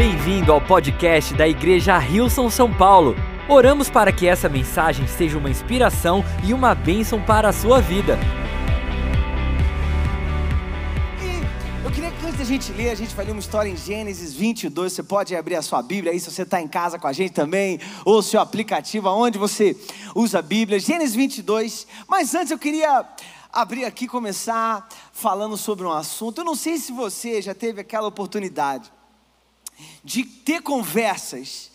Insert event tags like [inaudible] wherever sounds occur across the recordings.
Bem-vindo ao podcast da Igreja Rilson São Paulo. Oramos para que essa mensagem seja uma inspiração e uma bênção para a sua vida. E eu queria que antes da gente ler, a gente vai ler uma história em Gênesis 22. Você pode abrir a sua Bíblia aí, se você está em casa com a gente também, ou seu aplicativo, aonde você usa a Bíblia. Gênesis 22. Mas antes eu queria abrir aqui começar falando sobre um assunto. Eu não sei se você já teve aquela oportunidade de ter conversas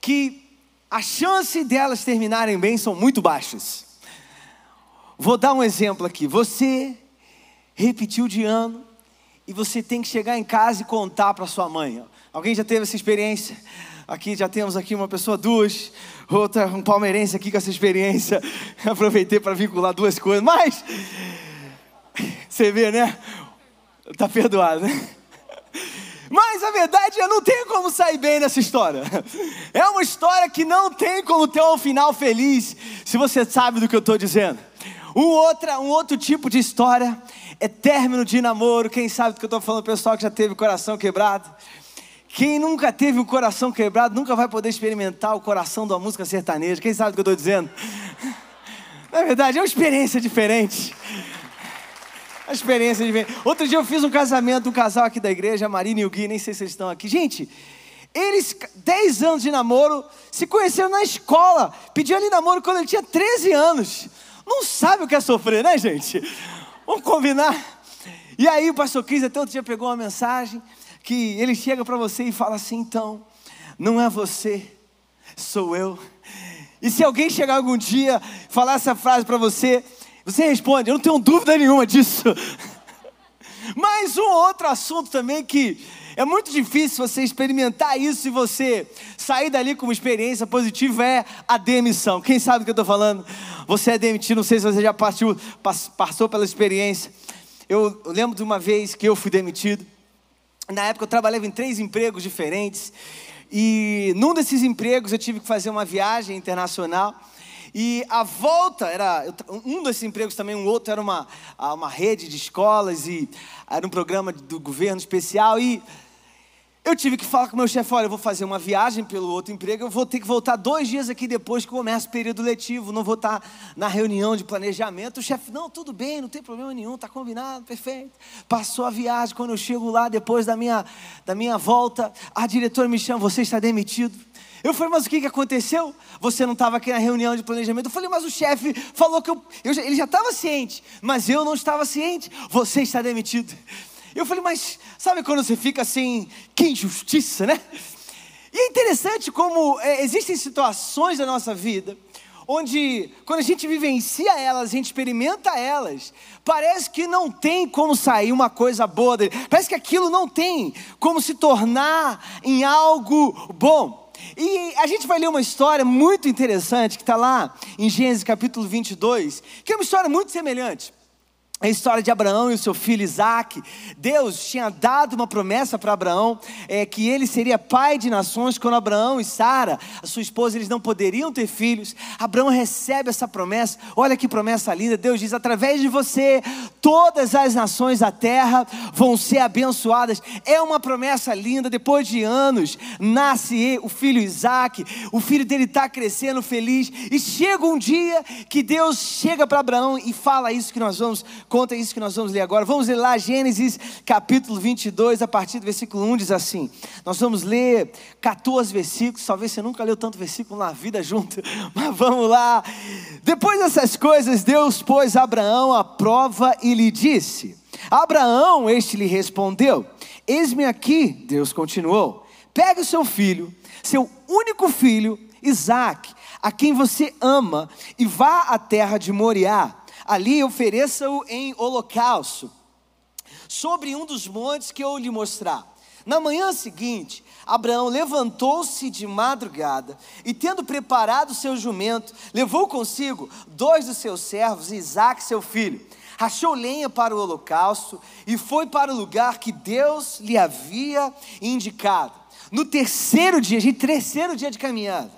que a chance delas terminarem bem são muito baixas. Vou dar um exemplo aqui. Você repetiu de ano e você tem que chegar em casa e contar para sua mãe. Alguém já teve essa experiência? Aqui já temos aqui uma pessoa, duas, outra, um palmeirense aqui com essa experiência. [laughs] Aproveitei para vincular duas coisas, mas [laughs] você vê, né? Tá perdoado, né? A verdade é não tem como sair bem nessa história. [laughs] É uma história que não tem como ter um final feliz, se você sabe do que eu estou dizendo. Um, outra, um outro tipo de história é término de namoro. Quem sabe do que eu estou falando, pessoal que já teve coração quebrado. Quem nunca teve o coração quebrado nunca vai poder experimentar o coração da música sertaneja. Quem sabe do que eu estou dizendo? [laughs] Na verdade, é uma experiência diferente. A experiência de Outro dia eu fiz um casamento, um casal aqui da igreja, a Marina e o Gui, nem sei se eles estão aqui. Gente, eles, 10 anos de namoro, se conheceram na escola. Pediu ali namoro quando ele tinha 13 anos. Não sabe o que é sofrer, né, gente? Vamos combinar. E aí o pastor Cris até outro dia pegou uma mensagem que ele chega para você e fala assim: então, não é você, sou eu. E se alguém chegar algum dia falar essa frase para você, você responde, eu não tenho dúvida nenhuma disso. [laughs] Mas um outro assunto também que é muito difícil você experimentar isso e você sair dali com uma experiência positiva é a demissão. Quem sabe do que eu estou falando? Você é demitido, não sei se você já partiu, passou pela experiência. Eu lembro de uma vez que eu fui demitido. Na época eu trabalhava em três empregos diferentes. E num desses empregos eu tive que fazer uma viagem internacional. E a volta era um desses empregos também, um outro era uma, uma rede de escolas e era um programa do governo especial. E eu tive que falar com meu chefe: olha, eu vou fazer uma viagem pelo outro emprego, eu vou ter que voltar dois dias aqui depois que começa o período letivo, não vou estar na reunião de planejamento. O chefe, não, tudo bem, não tem problema nenhum, está combinado, perfeito. Passou a viagem, quando eu chego lá, depois da minha, da minha volta, a diretora me chama: você está demitido. Eu falei, mas o que, que aconteceu? Você não estava aqui na reunião de planejamento. Eu falei, mas o chefe falou que eu, eu ele já estava ciente, mas eu não estava ciente. Você está demitido. Eu falei, mas sabe quando você fica assim, que injustiça, né? E é interessante como é, existem situações da nossa vida onde, quando a gente vivencia elas, a gente experimenta elas, parece que não tem como sair uma coisa boa dele, parece que aquilo não tem como se tornar em algo bom. E a gente vai ler uma história muito interessante que está lá em Gênesis capítulo 22, que é uma história muito semelhante a história de Abraão e o seu filho Isaac. Deus tinha dado uma promessa para Abraão é, que ele seria pai de nações quando Abraão e Sara, a sua esposa, eles não poderiam ter filhos. Abraão recebe essa promessa. Olha que promessa linda. Deus diz: através de você, todas as nações da terra vão ser abençoadas. É uma promessa linda. Depois de anos, nasce o filho Isaac. O filho dele está crescendo feliz. E chega um dia que Deus chega para Abraão e fala isso que nós vamos conta isso que nós vamos ler agora. Vamos ler lá Gênesis capítulo 22, a partir do versículo 1 diz assim. Nós vamos ler 14 versículos, talvez você nunca leu tanto versículo na vida junto, [laughs] mas vamos lá. Depois dessas coisas, Deus pôs Abraão à prova e lhe disse: Abraão, este lhe respondeu: Eis-me aqui, Deus continuou. Pegue o seu filho, seu único filho, Isaque, a quem você ama, e vá à terra de Moriá ali ofereça-o em holocausto, sobre um dos montes que eu lhe mostrar. Na manhã seguinte, Abraão levantou-se de madrugada e, tendo preparado seu jumento, levou consigo dois dos seus servos, Isaac, seu filho. Rachou lenha para o holocausto e foi para o lugar que Deus lhe havia indicado. No terceiro dia, gente, terceiro dia de caminhada,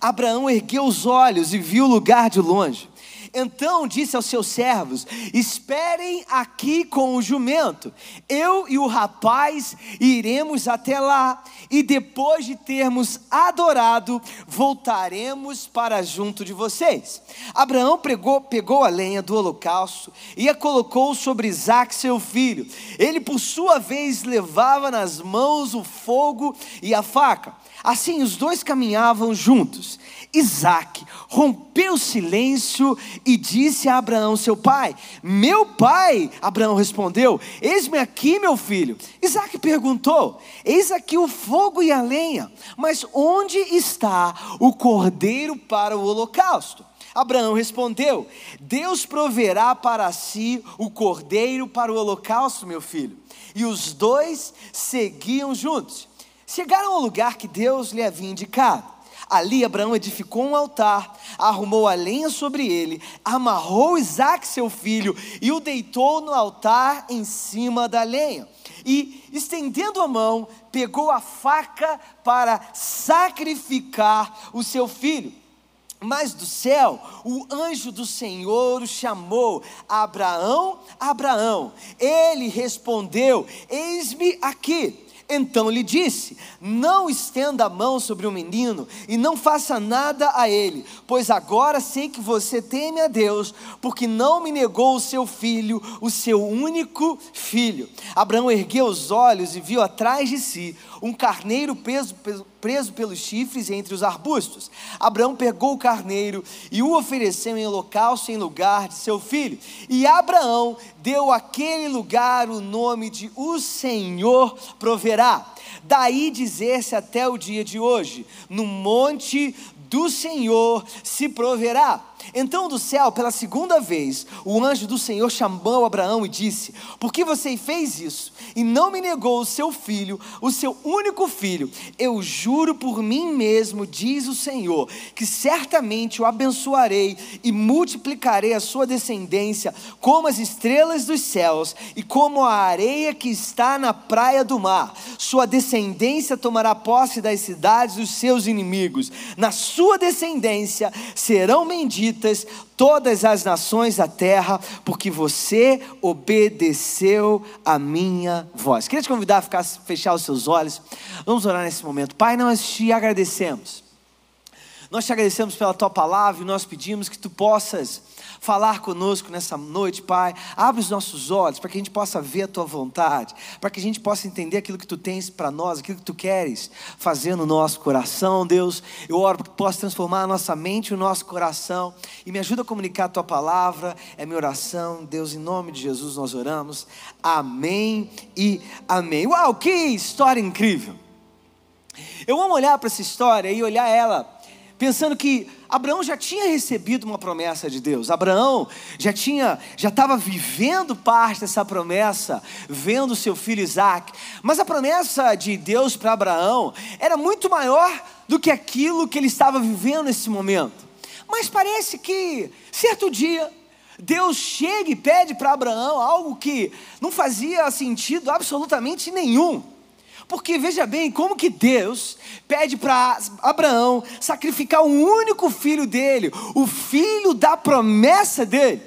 Abraão ergueu os olhos e viu o lugar de longe. Então disse aos seus servos: Esperem aqui com o jumento. Eu e o rapaz iremos até lá, e depois de termos adorado, voltaremos para junto de vocês. Abraão pregou, pegou a lenha do holocausto e a colocou sobre Isaac, seu filho. Ele, por sua vez, levava nas mãos o fogo e a faca. Assim os dois caminhavam juntos. Isaac rompeu o silêncio e disse a Abraão, seu pai: Meu pai, Abraão respondeu: Eis-me aqui, meu filho. Isaac perguntou: Eis aqui o fogo e a lenha, mas onde está o cordeiro para o holocausto? Abraão respondeu: Deus proverá para si o cordeiro para o holocausto, meu filho. E os dois seguiam juntos. Chegaram ao lugar que Deus lhe havia indicado. Ali Abraão edificou um altar, arrumou a lenha sobre ele, amarrou Isaac, seu filho, e o deitou no altar em cima da lenha. E, estendendo a mão, pegou a faca para sacrificar o seu filho. Mas do céu, o anjo do Senhor o chamou: Abraão, Abraão. Ele respondeu: Eis-me aqui. Então lhe disse: Não estenda a mão sobre o menino e não faça nada a ele, pois agora sei que você teme a Deus, porque não me negou o seu filho, o seu único filho. Abraão ergueu os olhos e viu atrás de si um carneiro preso, preso pelos chifres entre os arbustos. Abraão pegou o carneiro e o ofereceu em holocausto em lugar de seu filho. E Abraão deu àquele lugar o nome de O Senhor proverá. Daí dizer-se até o dia de hoje: no monte do Senhor se proverá. Então do céu, pela segunda vez, o anjo do Senhor chamou Abraão e disse: Por que você fez isso e não me negou o seu filho, o seu único filho? Eu juro por mim mesmo, diz o Senhor, que certamente o abençoarei e multiplicarei a sua descendência como as estrelas dos céus e como a areia que está na praia do mar. Sua descendência tomará posse das cidades dos seus inimigos. Na sua descendência serão benditos todas as nações da terra, porque você obedeceu a minha voz. Queria te convidar a ficar, fechar os seus olhos. Vamos orar nesse momento. Pai, nós te agradecemos. Nós te agradecemos pela tua palavra e nós pedimos que tu possas falar conosco nessa noite, Pai. Abre os nossos olhos para que a gente possa ver a tua vontade, para que a gente possa entender aquilo que tu tens para nós, aquilo que tu queres fazer no nosso coração, Deus. Eu oro para que tu possa transformar a nossa mente e o nosso coração e me ajuda a comunicar a tua palavra. É minha oração, Deus, em nome de Jesus nós oramos. Amém e amém. Uau, que história incrível! Eu amo olhar para essa história e olhar ela pensando que Abraão já tinha recebido uma promessa de Deus. Abraão já tinha, já estava vivendo parte dessa promessa, vendo seu filho Isaac. Mas a promessa de Deus para Abraão era muito maior do que aquilo que ele estava vivendo nesse momento. Mas parece que certo dia Deus chega e pede para Abraão algo que não fazia sentido absolutamente nenhum. Porque veja bem, como que Deus pede para Abraão sacrificar o único filho dele, o filho da promessa dele.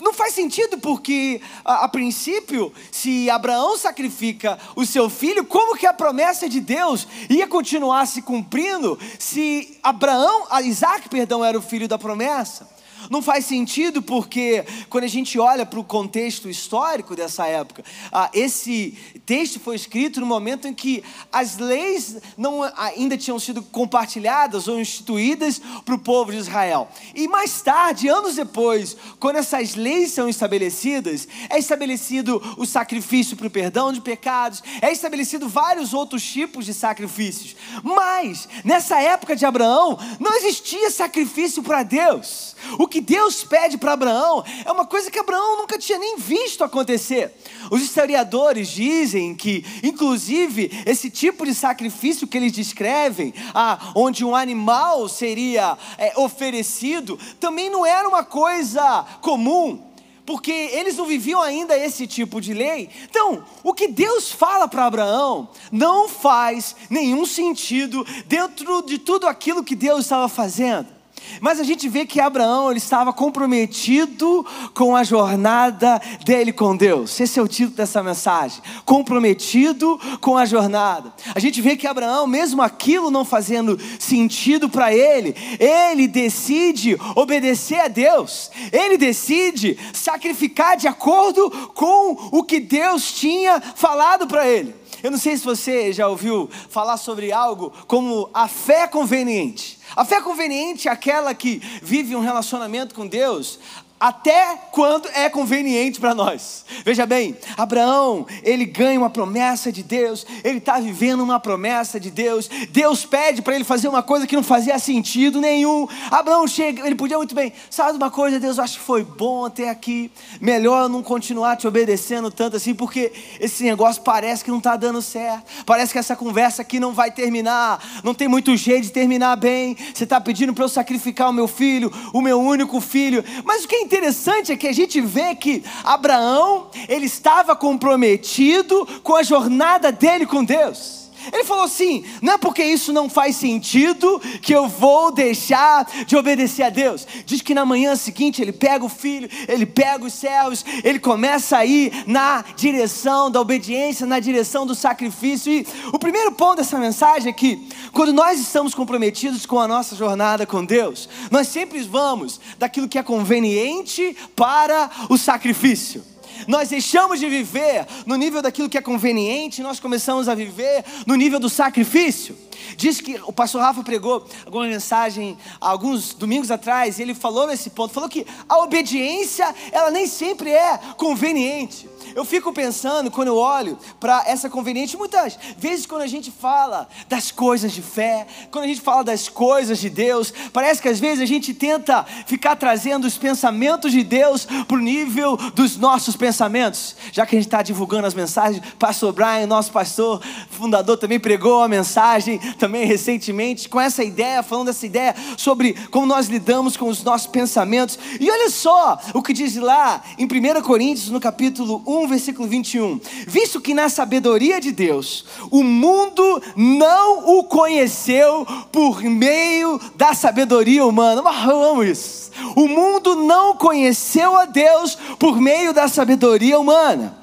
Não faz sentido porque, a, a, princípio, se Abraão sacrifica o seu filho, como que a promessa de Deus ia continuar se cumprindo se Abraão, Isaac, perdão, era o filho da promessa? Não faz sentido porque, quando a gente olha para o contexto histórico dessa época, ah, esse texto foi escrito no momento em que as leis não ainda tinham sido compartilhadas ou instituídas para o povo de Israel. E mais tarde, anos depois, quando essas leis são estabelecidas, é estabelecido o sacrifício para o perdão de pecados, é estabelecido vários outros tipos de sacrifícios. Mas, nessa época de Abraão, não existia sacrifício para Deus. O que Deus pede para Abraão é uma coisa que Abraão nunca tinha nem visto acontecer. Os historiadores dizem que, inclusive, esse tipo de sacrifício que eles descrevem, ah, onde um animal seria é, oferecido, também não era uma coisa comum porque eles não viviam ainda esse tipo de lei. Então, o que Deus fala para Abraão não faz nenhum sentido dentro de tudo aquilo que Deus estava fazendo. Mas a gente vê que Abraão ele estava comprometido com a jornada dele com Deus. Esse é o título dessa mensagem. Comprometido com a jornada. A gente vê que Abraão, mesmo aquilo não fazendo sentido para ele, ele decide obedecer a Deus. Ele decide sacrificar de acordo com o que Deus tinha falado para ele. Eu não sei se você já ouviu falar sobre algo como a fé conveniente. A fé conveniente é aquela que vive um relacionamento com Deus até quando é conveniente para nós. Veja bem, Abraão, ele ganha uma promessa de Deus, ele está vivendo uma promessa de Deus. Deus pede para ele fazer uma coisa que não fazia sentido nenhum. Abraão chega, ele podia muito bem, sabe uma coisa, Deus, eu acho que foi bom até aqui, melhor não continuar te obedecendo tanto assim, porque esse negócio parece que não está dando certo, parece que essa conversa aqui não vai terminar, não tem muito jeito de terminar bem. Você está pedindo para eu sacrificar o meu filho, o meu único filho, mas o que é interessante é que a gente vê que Abraão, ele estava comprometido com a jornada dele com Deus. Ele falou assim: não é porque isso não faz sentido que eu vou deixar de obedecer a Deus. Diz que na manhã seguinte ele pega o filho, ele pega os servos, ele começa a ir na direção da obediência, na direção do sacrifício. E o primeiro ponto dessa mensagem é que, quando nós estamos comprometidos com a nossa jornada com Deus, nós sempre vamos daquilo que é conveniente para o sacrifício. Nós deixamos de viver no nível daquilo que é conveniente, nós começamos a viver no nível do sacrifício. Diz que o pastor Rafa pregou alguma mensagem alguns domingos atrás, e ele falou nesse ponto, falou que a obediência, ela nem sempre é conveniente. Eu fico pensando, quando eu olho para essa conveniente, muitas vezes quando a gente fala das coisas de fé, quando a gente fala das coisas de Deus, parece que às vezes a gente tenta ficar trazendo os pensamentos de Deus para o nível dos nossos pensamentos. Já que a gente está divulgando as mensagens, pastor Brian, nosso pastor, fundador, também pregou a mensagem, também recentemente, com essa ideia, falando dessa ideia sobre como nós lidamos com os nossos pensamentos. E olha só o que diz lá em 1 Coríntios, no capítulo 1, versículo 21. Visto que na sabedoria de Deus, o mundo não o conheceu por meio da sabedoria humana. Eu amo isso. O mundo não conheceu a Deus por meio da sabedoria humana.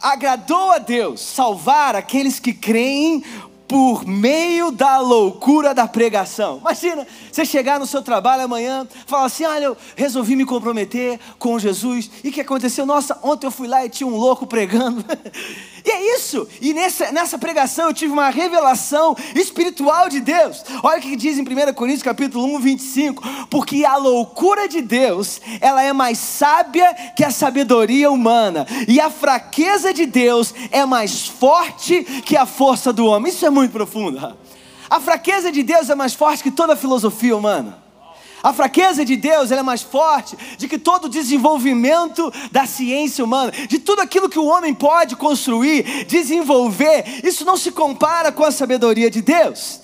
Agradou a Deus salvar aqueles que creem por meio da loucura da pregação. Imagina, você chegar no seu trabalho amanhã, falar assim: olha, eu resolvi me comprometer com Jesus. E o que aconteceu? Nossa, ontem eu fui lá e tinha um louco pregando. [laughs] e é isso. E nessa, nessa pregação eu tive uma revelação espiritual de Deus. Olha o que diz em 1 Coríntios capítulo 1, 25. Porque a loucura de Deus, ela é mais sábia que a sabedoria humana. E a fraqueza de Deus é mais forte que a força do homem. Isso é muito profunda. A fraqueza de Deus é mais forte que toda a filosofia humana. A fraqueza de Deus é mais forte de que todo o desenvolvimento da ciência humana, de tudo aquilo que o homem pode construir, desenvolver, isso não se compara com a sabedoria de Deus.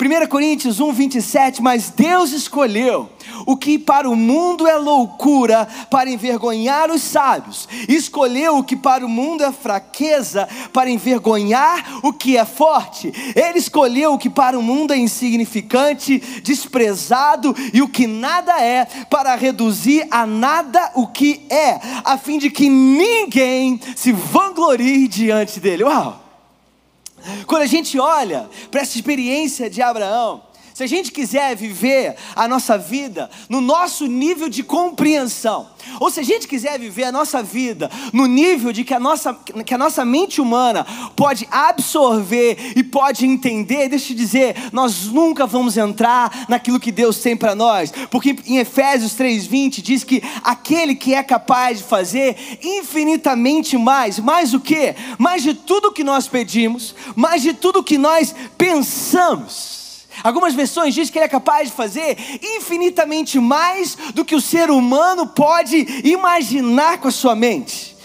1 Coríntios 1, 27, mas Deus escolheu o que para o mundo é loucura para envergonhar os sábios, escolheu o que para o mundo é fraqueza para envergonhar o que é forte. Ele escolheu o que para o mundo é insignificante, desprezado e o que nada é, para reduzir a nada o que é, a fim de que ninguém se vanglorie diante dele. Uau! Quando a gente olha para essa experiência de Abraão, se a gente quiser viver a nossa vida no nosso nível de compreensão, ou se a gente quiser viver a nossa vida no nível de que a nossa, que a nossa mente humana pode absorver e pode entender, deixa eu dizer, nós nunca vamos entrar naquilo que Deus tem para nós, porque em Efésios 3,20 diz que aquele que é capaz de fazer infinitamente mais, mais o que? Mais de tudo que nós pedimos, mais de tudo que nós pensamos. Algumas versões dizem que ele é capaz de fazer infinitamente mais do que o ser humano pode imaginar com a sua mente.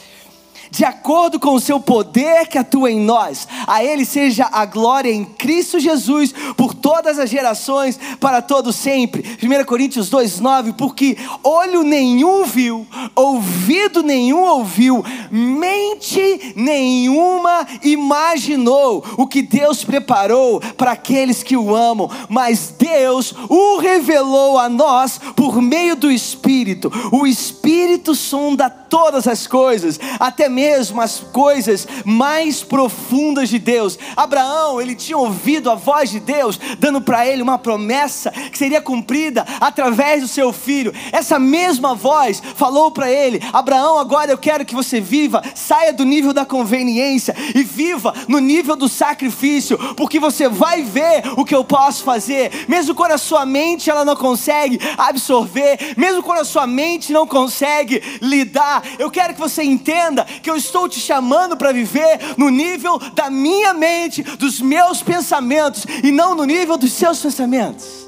De acordo com o seu poder que atua em nós. A Ele seja a glória em Cristo Jesus por todas as gerações, para todo sempre. 1 Coríntios 2:9, porque olho nenhum viu, ouvido nenhum ouviu, mente nenhuma imaginou o que Deus preparou para aqueles que o amam, mas Deus o revelou a nós por meio do Espírito. O Espírito sonda todas as coisas, até mesmo as coisas mais profundas de Deus. Abraão, ele tinha ouvido a voz de Deus, dando para ele uma promessa que seria cumprida através do seu filho. Essa mesma voz falou para ele: Abraão, agora eu quero que você viva, saia do nível da conveniência e viva no nível do sacrifício, porque você vai ver o que eu posso fazer, mesmo quando a sua mente ela não consegue absorver, mesmo quando a sua mente não consegue lidar eu quero que você entenda que eu estou te chamando para viver no nível da minha mente, dos meus pensamentos e não no nível dos seus pensamentos.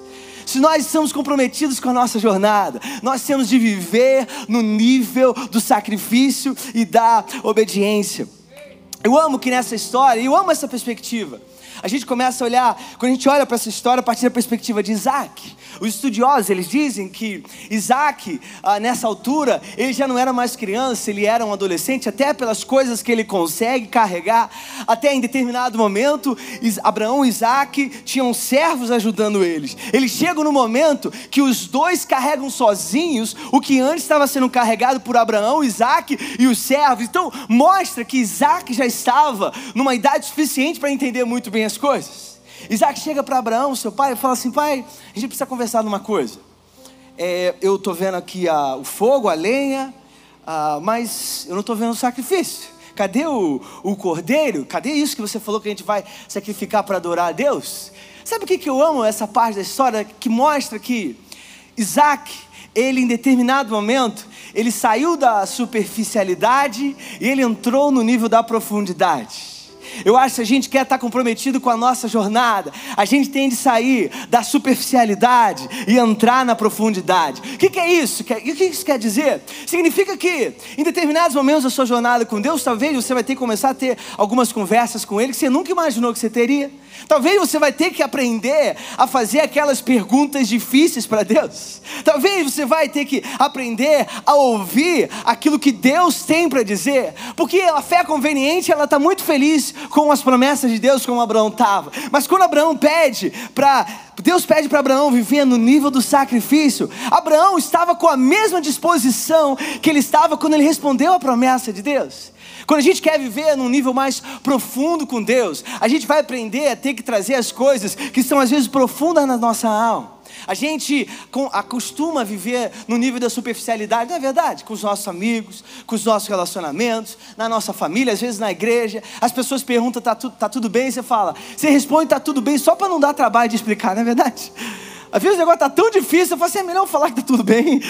Se nós estamos comprometidos com a nossa jornada, nós temos de viver no nível do sacrifício e da obediência. Eu amo que nessa história, eu amo essa perspectiva. A gente começa a olhar, quando a gente olha para essa história a partir da perspectiva de Isaac. Os estudiosos, eles dizem que Isaac, ah, nessa altura, ele já não era mais criança, ele era um adolescente, até pelas coisas que ele consegue carregar. Até em determinado momento, Abraão e Isaac tinham servos ajudando eles. Eles chegam no momento que os dois carregam sozinhos o que antes estava sendo carregado por Abraão, Isaac e os servos. Então, mostra que Isaac já estava numa idade suficiente para entender muito bem as coisas. Isaac chega para Abraão, seu pai, e fala assim: pai, a gente precisa conversar numa coisa. É, eu estou vendo aqui a, o fogo, a lenha, a, mas eu não estou vendo o sacrifício. Cadê o, o cordeiro? Cadê isso que você falou que a gente vai sacrificar para adorar a Deus? Sabe o que, que eu amo essa parte da história que mostra que Isaac, ele em determinado momento, ele saiu da superficialidade e ele entrou no nível da profundidade. Eu acho que a gente quer estar comprometido com a nossa jornada, a gente tem de sair da superficialidade e entrar na profundidade. O que, que é isso? O que isso quer dizer? Significa que em determinados momentos da sua jornada com Deus, talvez você vai ter que começar a ter algumas conversas com Ele que você nunca imaginou que você teria. Talvez você vai ter que aprender a fazer aquelas perguntas difíceis para Deus. Talvez você vai ter que aprender a ouvir aquilo que Deus tem para dizer, porque a fé conveniente ela está muito feliz com as promessas de Deus, como Abraão estava. Mas quando Abraão pede para Deus pede para Abraão viver no nível do sacrifício. Abraão estava com a mesma disposição que ele estava quando ele respondeu à promessa de Deus. Quando a gente quer viver num nível mais profundo com Deus, a gente vai aprender a ter que trazer as coisas que são às vezes profundas na nossa alma. A gente acostuma viver no nível da superficialidade, não é verdade? Com os nossos amigos, com os nossos relacionamentos, na nossa família, às vezes na igreja. As pessoas perguntam: tá, tu, tá tudo bem? Você fala, você responde: tá tudo bem, só para não dar trabalho de explicar, não é verdade? Às vezes o negócio está tão difícil, eu falo assim: é melhor falar que está tudo bem.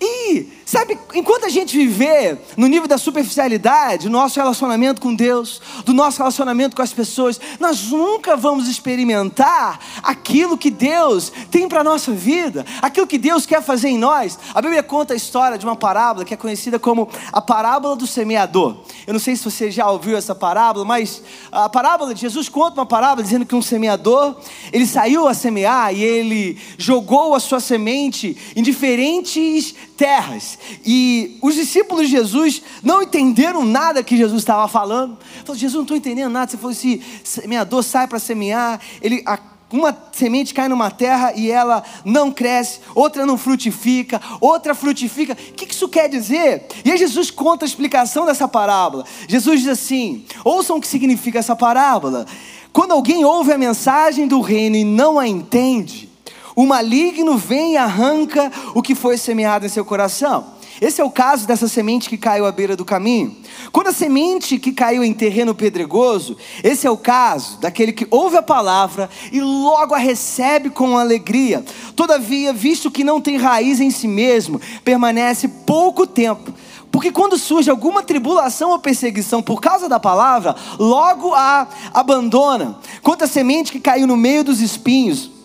E, sabe, enquanto a gente viver no nível da superficialidade, no nosso relacionamento com Deus, do nosso relacionamento com as pessoas, nós nunca vamos experimentar aquilo que Deus tem para a nossa vida, aquilo que Deus quer fazer em nós. A Bíblia conta a história de uma parábola que é conhecida como a parábola do semeador. Eu não sei se você já ouviu essa parábola, mas a parábola de Jesus conta uma parábola dizendo que um semeador, ele saiu a semear e ele jogou a sua semente em diferentes terras. E os discípulos de Jesus não entenderam nada que Jesus estava falando. Falou, Jesus, não estou entendendo nada. Você falou assim: semeador sai para semear, ele. uma semente cai numa terra e ela não cresce, outra não frutifica, outra frutifica. O que isso quer dizer? E aí Jesus conta a explicação dessa parábola. Jesus diz assim: ouçam o que significa essa parábola. Quando alguém ouve a mensagem do reino e não a entende, o maligno vem e arranca o que foi semeado em seu coração. Esse é o caso dessa semente que caiu à beira do caminho. Quando a semente que caiu em terreno pedregoso, esse é o caso daquele que ouve a palavra e logo a recebe com alegria. Todavia, visto que não tem raiz em si mesmo, permanece pouco tempo. Porque quando surge alguma tribulação ou perseguição por causa da palavra, logo a abandona. Quanto a semente que caiu no meio dos espinhos,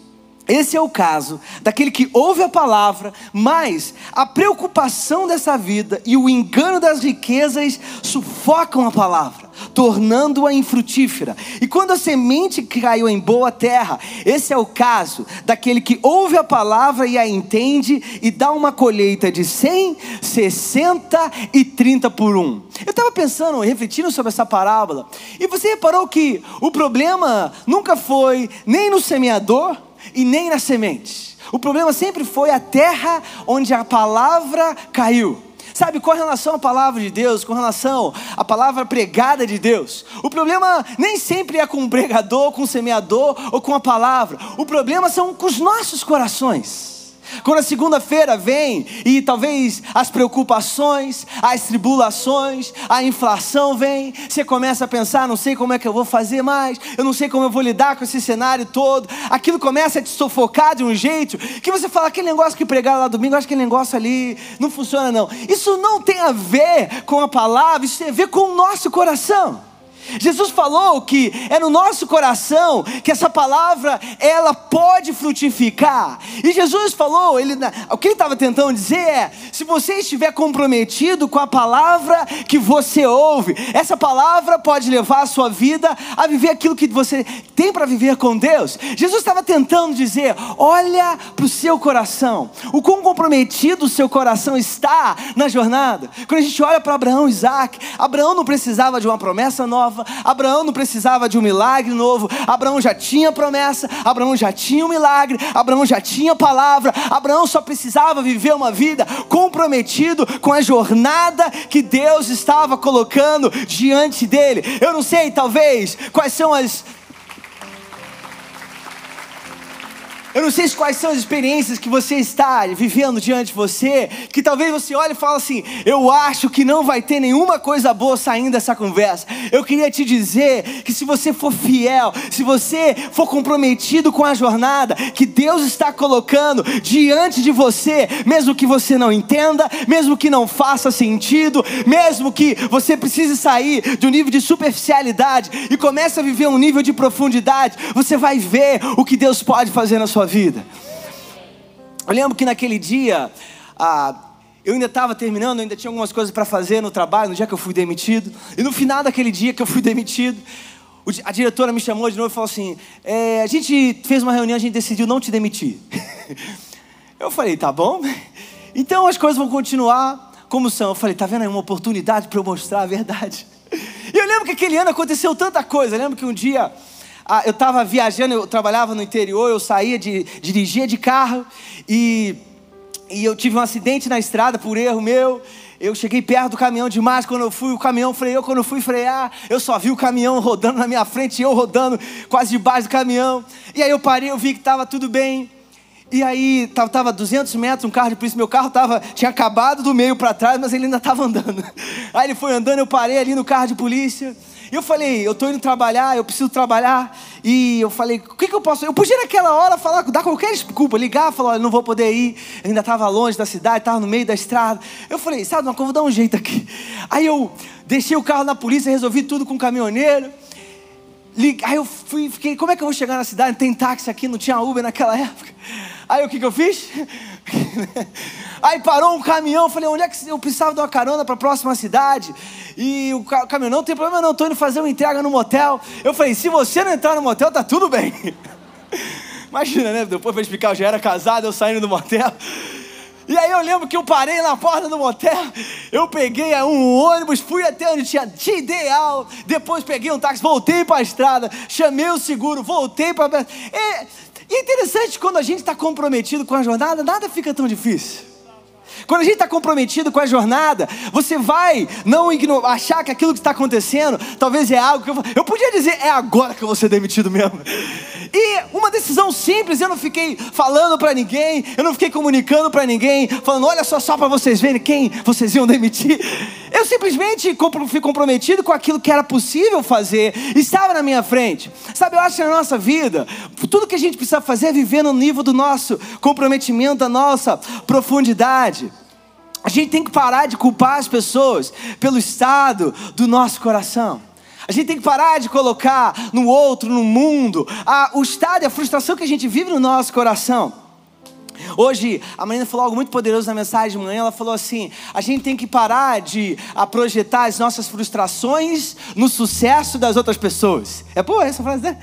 Esse é o caso daquele que ouve a palavra, mas a preocupação dessa vida e o engano das riquezas sufocam a palavra, tornando-a infrutífera. E quando a semente caiu em boa terra, esse é o caso daquele que ouve a palavra e a entende e dá uma colheita de 100, 60 e 30 por um. Eu estava pensando, refletindo sobre essa parábola, e você reparou que o problema nunca foi nem no semeador e nem na semente. O problema sempre foi a terra onde a palavra caiu. Sabe, com relação à palavra de Deus, com relação à palavra pregada de Deus, o problema nem sempre é com o pregador, com o semeador ou com a palavra. O problema são com os nossos corações. Quando a segunda-feira vem e talvez as preocupações, as tribulações, a inflação vem, você começa a pensar: não sei como é que eu vou fazer mais, eu não sei como eu vou lidar com esse cenário todo. Aquilo começa a te sufocar de um jeito que você fala: aquele negócio que pregaram lá domingo, acho que aquele negócio ali não funciona, não. Isso não tem a ver com a palavra, isso tem a ver com o nosso coração. Jesus falou que é no nosso coração que essa palavra ela pode frutificar. E Jesus falou, ele, o que ele estava tentando dizer é: se você estiver comprometido com a palavra que você ouve, essa palavra pode levar a sua vida a viver aquilo que você tem para viver com Deus. Jesus estava tentando dizer: olha para o seu coração, o quão comprometido o seu coração está na jornada. Quando a gente olha para Abraão Isaac, Abraão não precisava de uma promessa nova Abraão não precisava de um milagre novo. Abraão já tinha promessa. Abraão já tinha um milagre. Abraão já tinha palavra. Abraão só precisava viver uma vida comprometido com a jornada que Deus estava colocando diante dele. Eu não sei, talvez, quais são as Eu não sei quais são as experiências que você está vivendo diante de você, que talvez você olhe e fale assim: Eu acho que não vai ter nenhuma coisa boa saindo dessa conversa. Eu queria te dizer que se você for fiel, se você for comprometido com a jornada que Deus está colocando diante de você, mesmo que você não entenda, mesmo que não faça sentido, mesmo que você precise sair de um nível de superficialidade e comece a viver um nível de profundidade, você vai ver o que Deus pode fazer na sua sua vida. Eu lembro que naquele dia, ah, eu ainda estava terminando, ainda tinha algumas coisas para fazer no trabalho, no dia que eu fui demitido. E no final daquele dia que eu fui demitido, a diretora me chamou de novo e falou assim: é, A gente fez uma reunião, a gente decidiu não te demitir. [laughs] eu falei: Tá bom, então as coisas vão continuar como são. Eu falei: Tá vendo aí uma oportunidade para eu mostrar a verdade. [laughs] E eu lembro que aquele ano aconteceu tanta coisa. Eu lembro que um dia ah, eu estava viajando, eu trabalhava no interior, eu saía de dirigia de carro e, e eu tive um acidente na estrada por erro meu. Eu cheguei perto do caminhão demais. Quando eu fui, o caminhão freou. Quando eu fui frear, eu só vi o caminhão rodando na minha frente e eu rodando quase debaixo do caminhão. E aí eu parei, eu vi que estava tudo bem. E aí tava, tava 200 metros, um carro de polícia, meu carro tava, tinha acabado do meio para trás, mas ele ainda estava andando. [laughs] Aí ele foi andando, eu parei ali no carro de polícia. E eu falei, eu estou indo trabalhar, eu preciso trabalhar. E eu falei, o que, que eu posso? Eu podia naquela hora falar, dar qualquer desculpa, ligar, falar, não vou poder ir. Eu ainda estava longe da cidade, estava no meio da estrada. Eu falei, sabe, uma coisa, vou dar um jeito aqui. Aí eu deixei o carro na polícia, resolvi tudo com o caminhoneiro. Aí eu fui, fiquei, como é que eu vou chegar na cidade? Tem táxi aqui, não tinha Uber naquela época. Aí o que, que eu fiz? [laughs] Aí parou um caminhão, falei, onde é que eu precisava de uma carona para a próxima cidade? E o caminhão, não tem problema não, estou indo fazer uma entrega no motel. Eu falei, se você não entrar no motel, tá tudo bem. [laughs] Imagina, né? Depois para explicar, eu já era casado, eu saindo do motel. E aí eu lembro que eu parei na porta do motel, eu peguei um ônibus, fui até onde tinha, tinha ideal, depois peguei um táxi, voltei para a estrada, chamei o seguro, voltei para... É, e é interessante quando a gente está comprometido com a jornada, nada fica tão difícil. Quando a gente está comprometido com a jornada, você vai não achar que aquilo que está acontecendo talvez é algo que eu, eu podia dizer é agora que eu vou ser demitido mesmo. E uma decisão simples, eu não fiquei falando para ninguém, eu não fiquei comunicando para ninguém, falando, olha só, só para vocês verem quem vocês iam demitir. Eu simplesmente fui comprometido com aquilo que era possível fazer, estava na minha frente. Sabe, eu acho que na nossa vida, tudo que a gente precisa fazer é viver no nível do nosso comprometimento, da nossa profundidade. A gente tem que parar de culpar as pessoas pelo estado do nosso coração. A gente tem que parar de colocar no outro, no mundo, a, o estado e a frustração que a gente vive no nosso coração. Hoje, a Marina falou algo muito poderoso na mensagem de manhã. Ela falou assim: a gente tem que parar de projetar as nossas frustrações no sucesso das outras pessoas. É boa essa frase, né?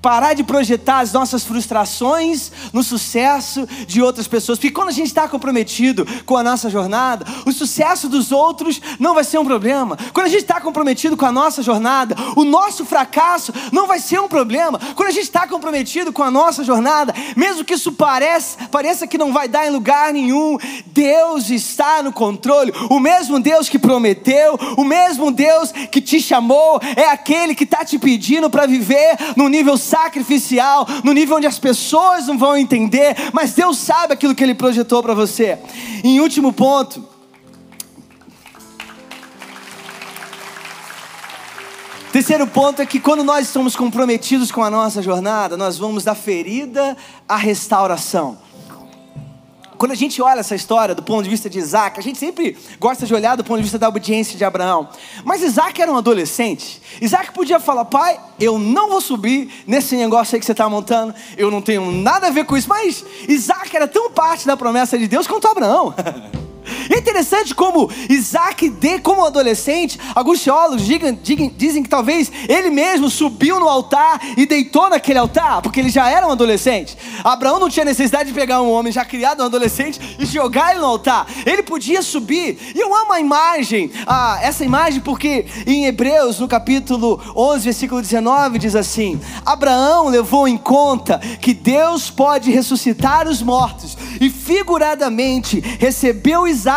Parar de projetar as nossas frustrações no sucesso de outras pessoas. Porque quando a gente está comprometido com a nossa jornada, o sucesso dos outros não vai ser um problema. Quando a gente está comprometido com a nossa jornada, o nosso fracasso não vai ser um problema. Quando a gente está comprometido com a nossa jornada, mesmo que isso pareça, pareça que não vai dar em lugar nenhum, Deus está no controle. O mesmo Deus que prometeu, o mesmo Deus que te chamou, é aquele que está te pedindo para viver no nível sacrificial, no nível onde as pessoas não vão entender, mas Deus sabe aquilo que Ele projetou para você. Em último ponto, Terceiro ponto é que quando nós estamos comprometidos com a nossa jornada, nós vamos da ferida à restauração. Quando a gente olha essa história do ponto de vista de Isaac, a gente sempre gosta de olhar do ponto de vista da obediência de Abraão. Mas Isaac era um adolescente. Isaac podia falar: pai, eu não vou subir nesse negócio aí que você está montando, eu não tenho nada a ver com isso. Mas Isaac era tão parte da promessa de Deus quanto Abraão. [laughs] É interessante como Isaac, de, como adolescente, alguns teólogos dizem que talvez ele mesmo subiu no altar e deitou naquele altar, porque ele já era um adolescente. Abraão não tinha necessidade de pegar um homem já criado, um adolescente, e jogar ele no altar. Ele podia subir. E eu amo a imagem, ah, essa imagem, porque em Hebreus, no capítulo 11, versículo 19, diz assim: Abraão levou em conta que Deus pode ressuscitar os mortos, e figuradamente recebeu Isaac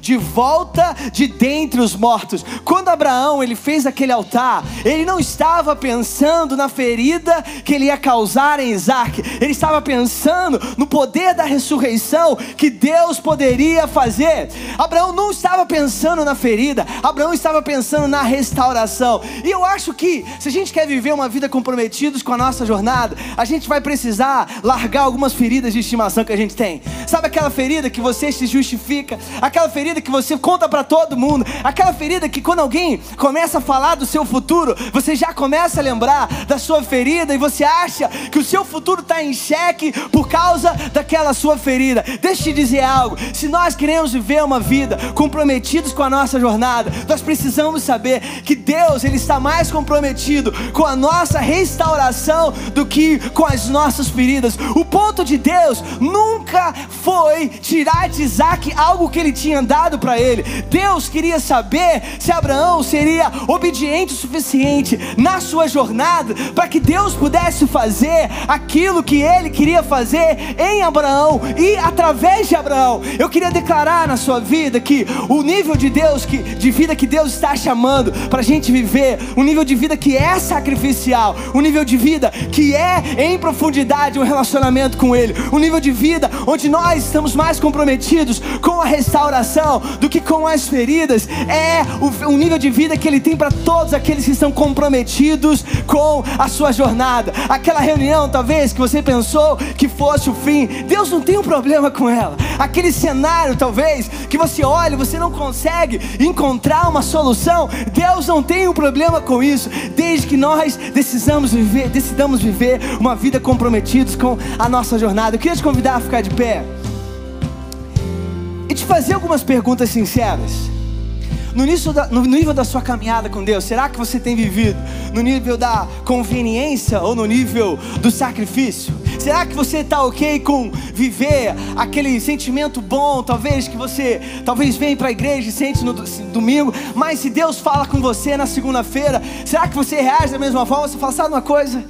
de volta de dentre os mortos. Quando Abraão ele fez aquele altar, ele não estava pensando na ferida que ele ia causar em Isaac, ele estava pensando no poder da ressurreição que Deus poderia fazer. Abraão não estava pensando na ferida, Abraão estava pensando na restauração. E eu acho que se a gente quer viver uma vida comprometidos com a nossa jornada, a gente vai precisar largar algumas feridas de estimação que a gente tem. Sabe aquela ferida que você se justifica, aquela ferida que você conta para todo mundo, aquela ferida que quando alguém começa a falar do seu futuro, você já começa a lembrar da sua ferida e você acha que o seu futuro está em xeque por causa daquela sua ferida. Deixa eu te dizer algo: se nós queremos viver uma vida comprometidos com a nossa jornada, nós precisamos saber que Deus ele está mais comprometido com a nossa restauração do que com as nossas feridas. O ponto de Deus nunca foi tirar de Isaac algo que ele tinha dado para ele. Deus queria saber se Abraão seria obediente o suficiente na sua jornada para que Deus pudesse fazer aquilo que ele queria fazer em Abraão e através de Abraão. Eu queria declarar na sua vida que o nível de Deus, que, de vida que Deus está chamando para a gente viver, o nível de vida que é sacrificial, o nível de vida que é em profundidade um relacionamento com Ele, o nível de vida onde nós estamos mais comprometidos com a restauração do que com as feridas, é o, o nível de vida que Ele tem para todos aqueles que estão comprometidos com a sua jornada. Aquela reunião, talvez, que você pensou que fosse o fim, Deus não tem um problema com ela. Aquele cenário, talvez, que você olha e você não consegue encontrar uma solução, Deus não tem um problema com isso, desde que nós decidamos viver, decidamos viver uma vida comprometidos com a nossa jornada. Eu queria te convidar a ficar de pé fazer algumas perguntas sinceras. No, da, no nível da sua caminhada com Deus, será que você tem vivido no nível da conveniência ou no nível do sacrifício? Será que você está ok com viver aquele sentimento bom, talvez que você talvez vem para a igreja e sente no domingo, mas se Deus fala com você na segunda-feira, será que você reage da mesma forma? Você fala, sabe uma coisa?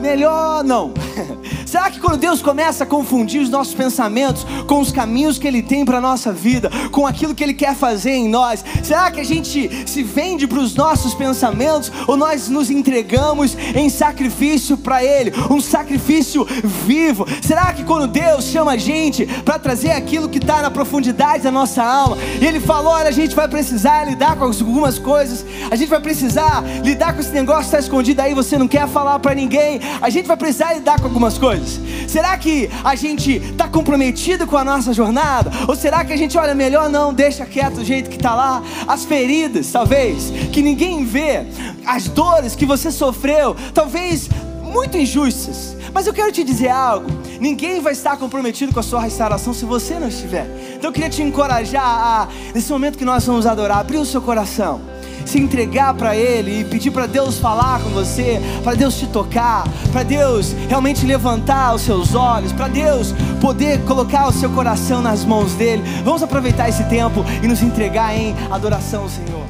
Melhor não. [laughs] Será que quando Deus começa a confundir os nossos pensamentos com os caminhos que Ele tem para a nossa vida, com aquilo que Ele quer fazer em nós, será que a gente se vende para os nossos pensamentos ou nós nos entregamos em sacrifício para Ele, um sacrifício vivo? Será que quando Deus chama a gente para trazer aquilo que está na profundidade da nossa alma, e Ele falou: olha, a gente vai precisar lidar com algumas coisas, a gente vai precisar lidar com esse negócio que está escondido aí, você não quer falar para ninguém, a gente vai precisar lidar com algumas coisas. Coisas? Será que a gente está comprometido com a nossa jornada? Ou será que a gente, olha, melhor não, deixa quieto do jeito que está lá? As feridas, talvez, que ninguém vê, as dores que você sofreu, talvez muito injustas. Mas eu quero te dizer algo: ninguém vai estar comprometido com a sua restauração se você não estiver. Então eu queria te encorajar a, nesse momento que nós vamos adorar, abrir o seu coração se entregar para Ele e pedir para Deus falar com você, para Deus te tocar, para Deus realmente levantar os seus olhos, para Deus poder colocar o seu coração nas mãos dele. Vamos aproveitar esse tempo e nos entregar em adoração, Senhor.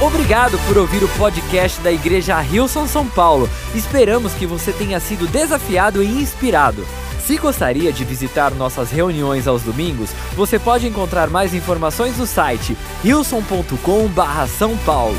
Obrigado por ouvir o podcast da Igreja Rilson São Paulo. Esperamos que você tenha sido desafiado e inspirado. Se gostaria de visitar nossas reuniões aos domingos, você pode encontrar mais informações no site wilson.com/são paulo.